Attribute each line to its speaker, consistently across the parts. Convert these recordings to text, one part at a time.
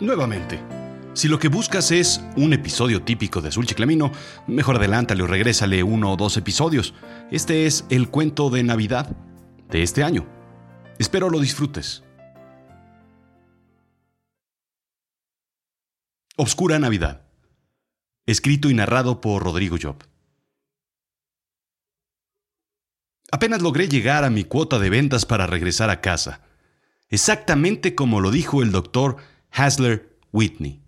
Speaker 1: Nuevamente. Si lo que buscas es un episodio típico de Azul Chiclamino, mejor adelántale o regrésale uno o dos episodios. Este es el cuento de Navidad de este año. Espero lo disfrutes. Obscura Navidad. Escrito y narrado por Rodrigo Job. Apenas logré llegar a mi cuota de ventas para regresar a casa. Exactamente como lo dijo el doctor Hasler Whitney.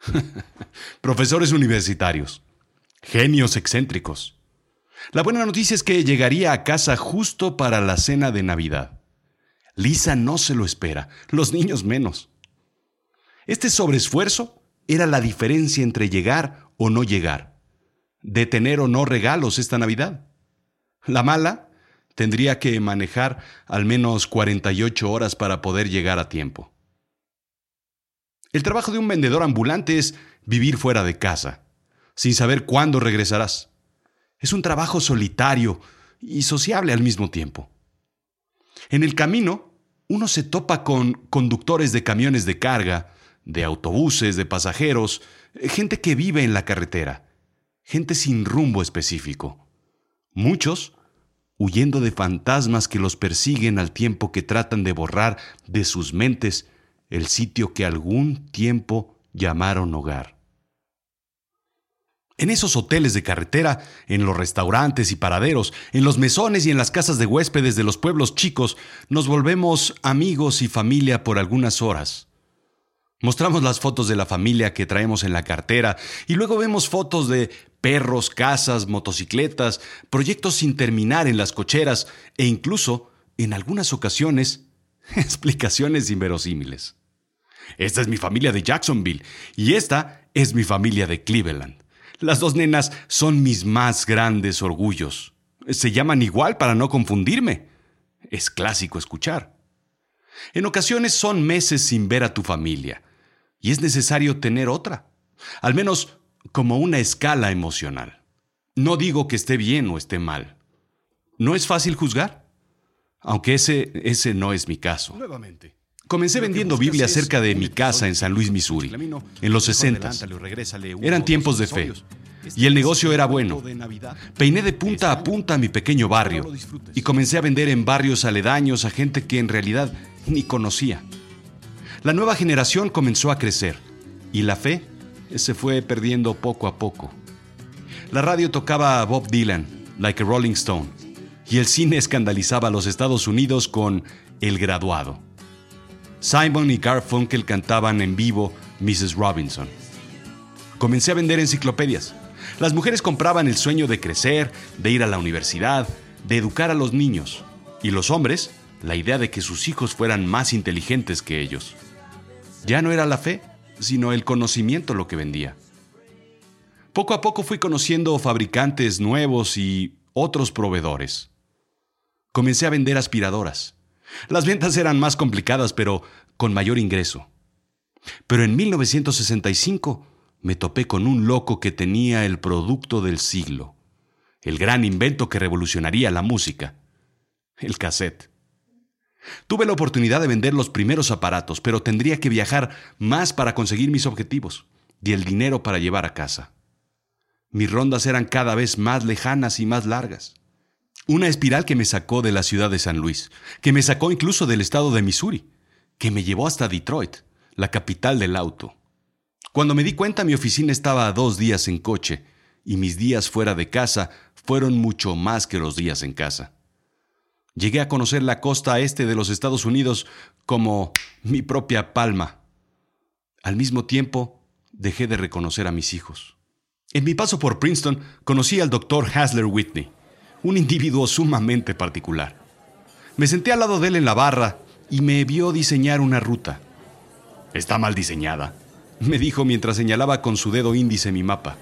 Speaker 1: Profesores universitarios. Genios excéntricos. La buena noticia es que llegaría a casa justo para la cena de Navidad. Lisa no se lo espera, los niños menos. Este sobreesfuerzo era la diferencia entre llegar o no llegar, de tener o no regalos esta Navidad. La mala tendría que manejar al menos 48 horas para poder llegar a tiempo. El trabajo de un vendedor ambulante es vivir fuera de casa, sin saber cuándo regresarás. Es un trabajo solitario y sociable al mismo tiempo. En el camino, uno se topa con conductores de camiones de carga, de autobuses, de pasajeros, gente que vive en la carretera, gente sin rumbo específico. Muchos huyendo de fantasmas que los persiguen al tiempo que tratan de borrar de sus mentes el sitio que algún tiempo llamaron hogar. En esos hoteles de carretera, en los restaurantes y paraderos, en los mesones y en las casas de huéspedes de los pueblos chicos, nos volvemos amigos y familia por algunas horas. Mostramos las fotos de la familia que traemos en la cartera y luego vemos fotos de perros, casas, motocicletas, proyectos sin terminar en las cocheras e incluso, en algunas ocasiones, explicaciones inverosímiles. Esta es mi familia de Jacksonville y esta es mi familia de Cleveland. Las dos nenas son mis más grandes orgullos. Se llaman igual para no confundirme. Es clásico escuchar. En ocasiones son meses sin ver a tu familia y es necesario tener otra, al menos como una escala emocional. No digo que esté bien o esté mal. No es fácil juzgar, aunque ese, ese no es mi caso.
Speaker 2: Nuevamente.
Speaker 1: Comencé vendiendo Biblias cerca de mi casa en San Luis, Missouri, en los 60. Eran tiempos de fe. Y el negocio era bueno. Peiné de punta a punta mi pequeño barrio y comencé a vender en barrios aledaños a gente que en realidad ni conocía. La nueva generación comenzó a crecer y la fe se fue perdiendo poco a poco. La radio tocaba a Bob Dylan, like a Rolling Stone, y el cine escandalizaba a los Estados Unidos con El Graduado. Simon y Garfunkel cantaban en vivo Mrs. Robinson. Comencé a vender enciclopedias. Las mujeres compraban el sueño de crecer, de ir a la universidad, de educar a los niños. Y los hombres, la idea de que sus hijos fueran más inteligentes que ellos. Ya no era la fe, sino el conocimiento lo que vendía. Poco a poco fui conociendo fabricantes nuevos y otros proveedores. Comencé a vender aspiradoras. Las ventas eran más complicadas, pero con mayor ingreso. Pero en 1965 me topé con un loco que tenía el producto del siglo, el gran invento que revolucionaría la música, el cassette. Tuve la oportunidad de vender los primeros aparatos, pero tendría que viajar más para conseguir mis objetivos y el dinero para llevar a casa. Mis rondas eran cada vez más lejanas y más largas. Una espiral que me sacó de la ciudad de San Luis, que me sacó incluso del estado de Missouri, que me llevó hasta Detroit, la capital del auto. Cuando me di cuenta mi oficina estaba a dos días en coche y mis días fuera de casa fueron mucho más que los días en casa. Llegué a conocer la costa este de los Estados Unidos como mi propia palma. Al mismo tiempo, dejé de reconocer a mis hijos. En mi paso por Princeton conocí al doctor Hasler Whitney un individuo sumamente particular. Me senté al lado de él en la barra y me vio diseñar una ruta. Está mal diseñada, me dijo mientras señalaba con su dedo índice mi mapa.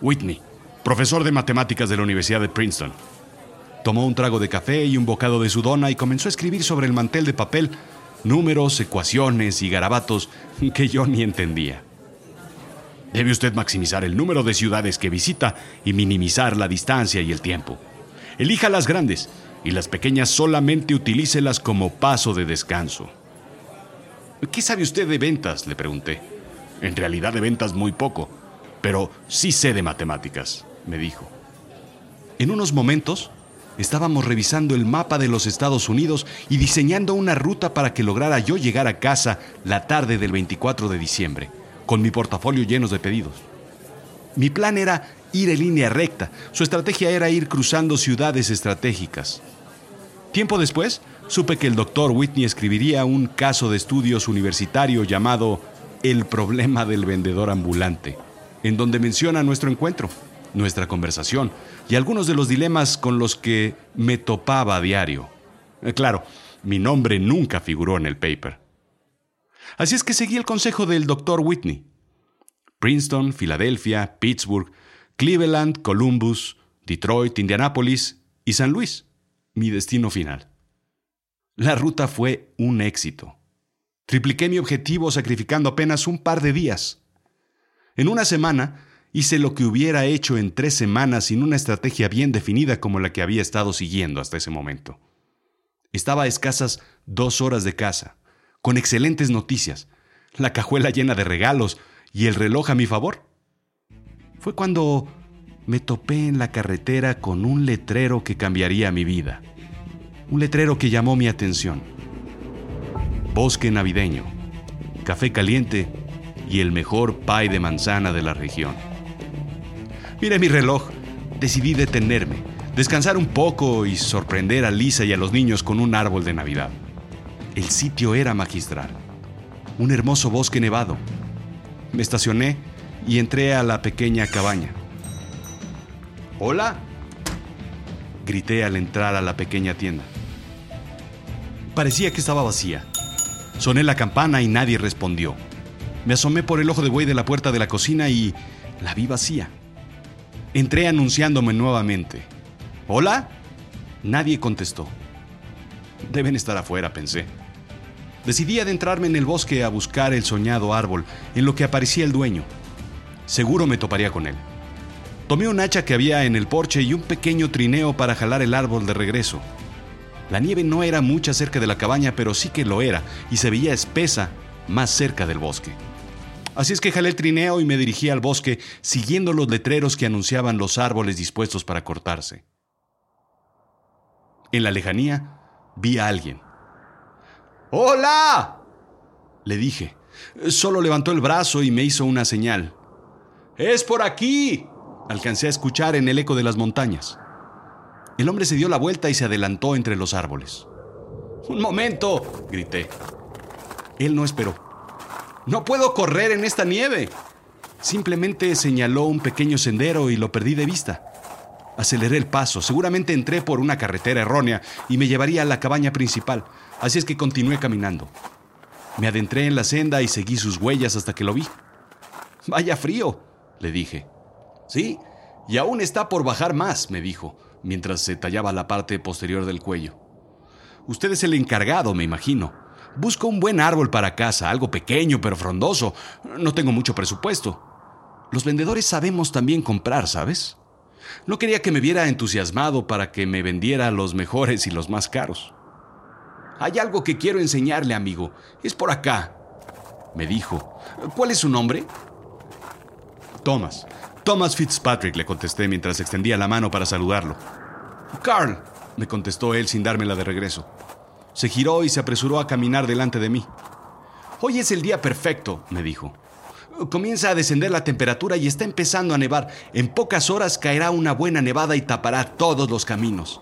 Speaker 1: Whitney, profesor de matemáticas de la Universidad de Princeton. Tomó un trago de café y un bocado de su dona y comenzó a escribir sobre el mantel de papel números, ecuaciones y garabatos que yo ni entendía. Debe usted maximizar el número de ciudades que visita y minimizar la distancia y el tiempo. Elija las grandes y las pequeñas solamente utilícelas como paso de descanso. ¿Qué sabe usted de ventas? le pregunté. En realidad de ventas muy poco, pero sí sé de matemáticas, me dijo. En unos momentos estábamos revisando el mapa de los Estados Unidos y diseñando una ruta para que lograra yo llegar a casa la tarde del 24 de diciembre, con mi portafolio lleno de pedidos. Mi plan era ir en línea recta, su estrategia era ir cruzando ciudades estratégicas. Tiempo después, supe que el doctor Whitney escribiría un caso de estudios universitario llamado El problema del vendedor ambulante, en donde menciona nuestro encuentro, nuestra conversación y algunos de los dilemas con los que me topaba a diario. Eh, claro, mi nombre nunca figuró en el paper. Así es que seguí el consejo del doctor Whitney. Princeton, Filadelfia, Pittsburgh, Cleveland, Columbus, Detroit, Indianápolis y San Luis, mi destino final. La ruta fue un éxito. Tripliqué mi objetivo sacrificando apenas un par de días. En una semana hice lo que hubiera hecho en tres semanas sin una estrategia bien definida como la que había estado siguiendo hasta ese momento. Estaba a escasas dos horas de casa, con excelentes noticias, la cajuela llena de regalos y el reloj a mi favor. Fue cuando me topé en la carretera con un letrero que cambiaría mi vida un letrero que llamó mi atención. Bosque navideño, café caliente y el mejor pie de manzana de la región. Mire mi reloj, decidí detenerme, descansar un poco y sorprender a Lisa y a los niños con un árbol de Navidad. El sitio era magistral, un hermoso bosque nevado. Me estacioné y entré a la pequeña cabaña. ¿Hola? Grité al entrar a la pequeña tienda. Parecía que estaba vacía. Soné la campana y nadie respondió. Me asomé por el ojo de buey de la puerta de la cocina y la vi vacía. Entré anunciándome nuevamente. ¿Hola? Nadie contestó. Deben estar afuera, pensé. Decidí adentrarme en el bosque a buscar el soñado árbol, en lo que aparecía el dueño. Seguro me toparía con él. Tomé un hacha que había en el porche y un pequeño trineo para jalar el árbol de regreso. La nieve no era mucha cerca de la cabaña, pero sí que lo era, y se veía espesa más cerca del bosque. Así es que jalé el trineo y me dirigí al bosque, siguiendo los letreros que anunciaban los árboles dispuestos para cortarse. En la lejanía vi a alguien. ¡Hola! le dije. Solo levantó el brazo y me hizo una señal. ¡Es por aquí! Alcancé a escuchar en el eco de las montañas. El hombre se dio la vuelta y se adelantó entre los árboles. ¡Un momento! grité. Él no esperó. No puedo correr en esta nieve. Simplemente señaló un pequeño sendero y lo perdí de vista. Aceleré el paso. Seguramente entré por una carretera errónea y me llevaría a la cabaña principal. Así es que continué caminando. Me adentré en la senda y seguí sus huellas hasta que lo vi. Vaya frío, le dije. Sí, y aún está por bajar más, me dijo mientras se tallaba la parte posterior del cuello. Usted es el encargado, me imagino. Busco un buen árbol para casa, algo pequeño pero frondoso. No tengo mucho presupuesto. Los vendedores sabemos también comprar, ¿sabes? No quería que me viera entusiasmado para que me vendiera los mejores y los más caros. Hay algo que quiero enseñarle, amigo. Es por acá. Me dijo. ¿Cuál es su nombre? Thomas. Thomas Fitzpatrick, le contesté mientras extendía la mano para saludarlo. Carl, me contestó él sin dármela de regreso. Se giró y se apresuró a caminar delante de mí. Hoy es el día perfecto, me dijo. Comienza a descender la temperatura y está empezando a nevar. En pocas horas caerá una buena nevada y tapará todos los caminos.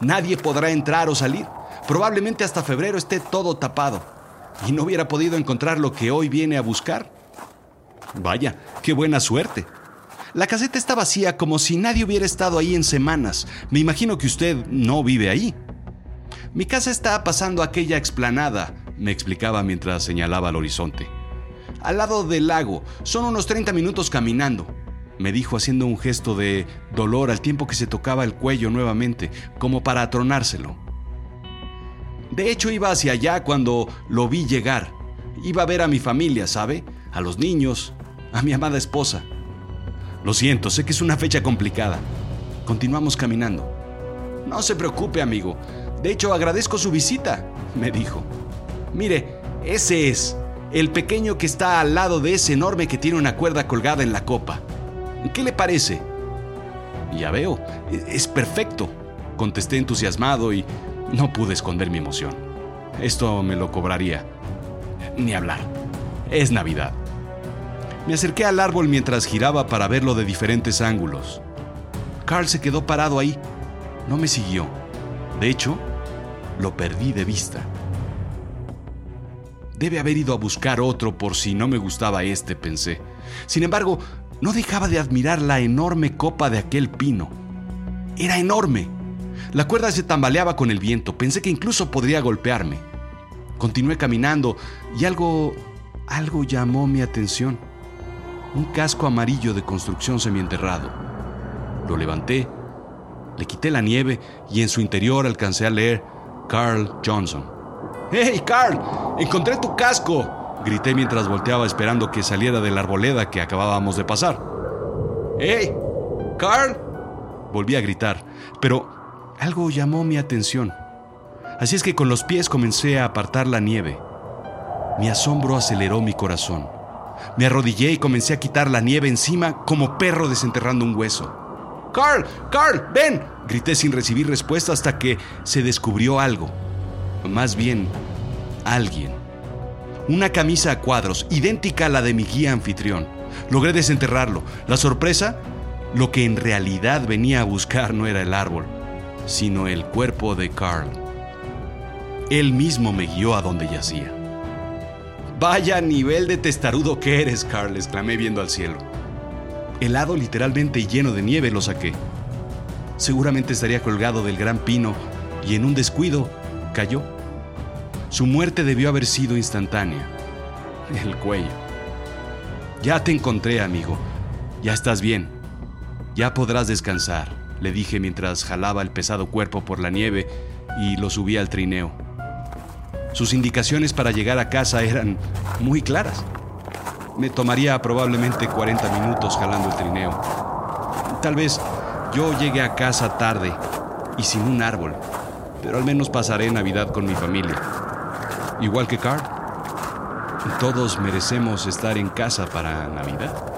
Speaker 1: Nadie podrá entrar o salir. Probablemente hasta febrero esté todo tapado. Y no hubiera podido encontrar lo que hoy viene a buscar. Vaya, qué buena suerte. La caseta está vacía como si nadie hubiera estado ahí en semanas. Me imagino que usted no vive ahí. Mi casa está pasando aquella explanada, me explicaba mientras señalaba al horizonte. Al lado del lago, son unos 30 minutos caminando, me dijo haciendo un gesto de dolor al tiempo que se tocaba el cuello nuevamente, como para atronárselo. De hecho, iba hacia allá cuando lo vi llegar. Iba a ver a mi familia, ¿sabe? A los niños, a mi amada esposa. Lo siento, sé que es una fecha complicada. Continuamos caminando. No se preocupe, amigo. De hecho, agradezco su visita, me dijo. Mire, Ese es, el pequeño que está al lado de ese enorme que tiene una cuerda colgada en la copa. ¿Qué le parece? Ya veo, es perfecto, contesté entusiasmado y no pude esconder mi emoción. Esto me lo cobraría. Ni hablar. Es Navidad. Me acerqué al árbol mientras giraba para verlo de diferentes ángulos. Carl se quedó parado ahí. No me siguió. De hecho, lo perdí de vista. Debe haber ido a buscar otro por si no me gustaba este, pensé. Sin embargo, no dejaba de admirar la enorme copa de aquel pino. Era enorme. La cuerda se tambaleaba con el viento. Pensé que incluso podría golpearme. Continué caminando y algo, algo llamó mi atención. Un casco amarillo de construcción semienterrado. Lo levanté, le quité la nieve y en su interior alcancé a leer Carl Johnson. ¡Hey, Carl! ¡Encontré tu casco! Grité mientras volteaba esperando que saliera de la arboleda que acabábamos de pasar. ¡Hey! ¡Carl! Volví a gritar, pero algo llamó mi atención. Así es que con los pies comencé a apartar la nieve. Mi asombro aceleró mi corazón. Me arrodillé y comencé a quitar la nieve encima como perro desenterrando un hueso. ¡Carl! ¡Carl! ¡Ven! Grité sin recibir respuesta hasta que se descubrió algo. Más bien, alguien. Una camisa a cuadros, idéntica a la de mi guía anfitrión. Logré desenterrarlo. La sorpresa, lo que en realidad venía a buscar no era el árbol, sino el cuerpo de Carl. Él mismo me guió a donde yacía. Vaya nivel de testarudo que eres, Carl, exclamé viendo al cielo. Helado literalmente lleno de nieve lo saqué. Seguramente estaría colgado del gran pino y en un descuido cayó. Su muerte debió haber sido instantánea. El cuello. Ya te encontré, amigo. Ya estás bien. Ya podrás descansar, le dije mientras jalaba el pesado cuerpo por la nieve y lo subía al trineo. Sus indicaciones para llegar a casa eran muy claras. Me tomaría probablemente 40 minutos jalando el trineo. Tal vez yo llegue a casa tarde y sin un árbol, pero al menos pasaré Navidad con mi familia. Igual que Carl. Todos merecemos estar en casa para Navidad.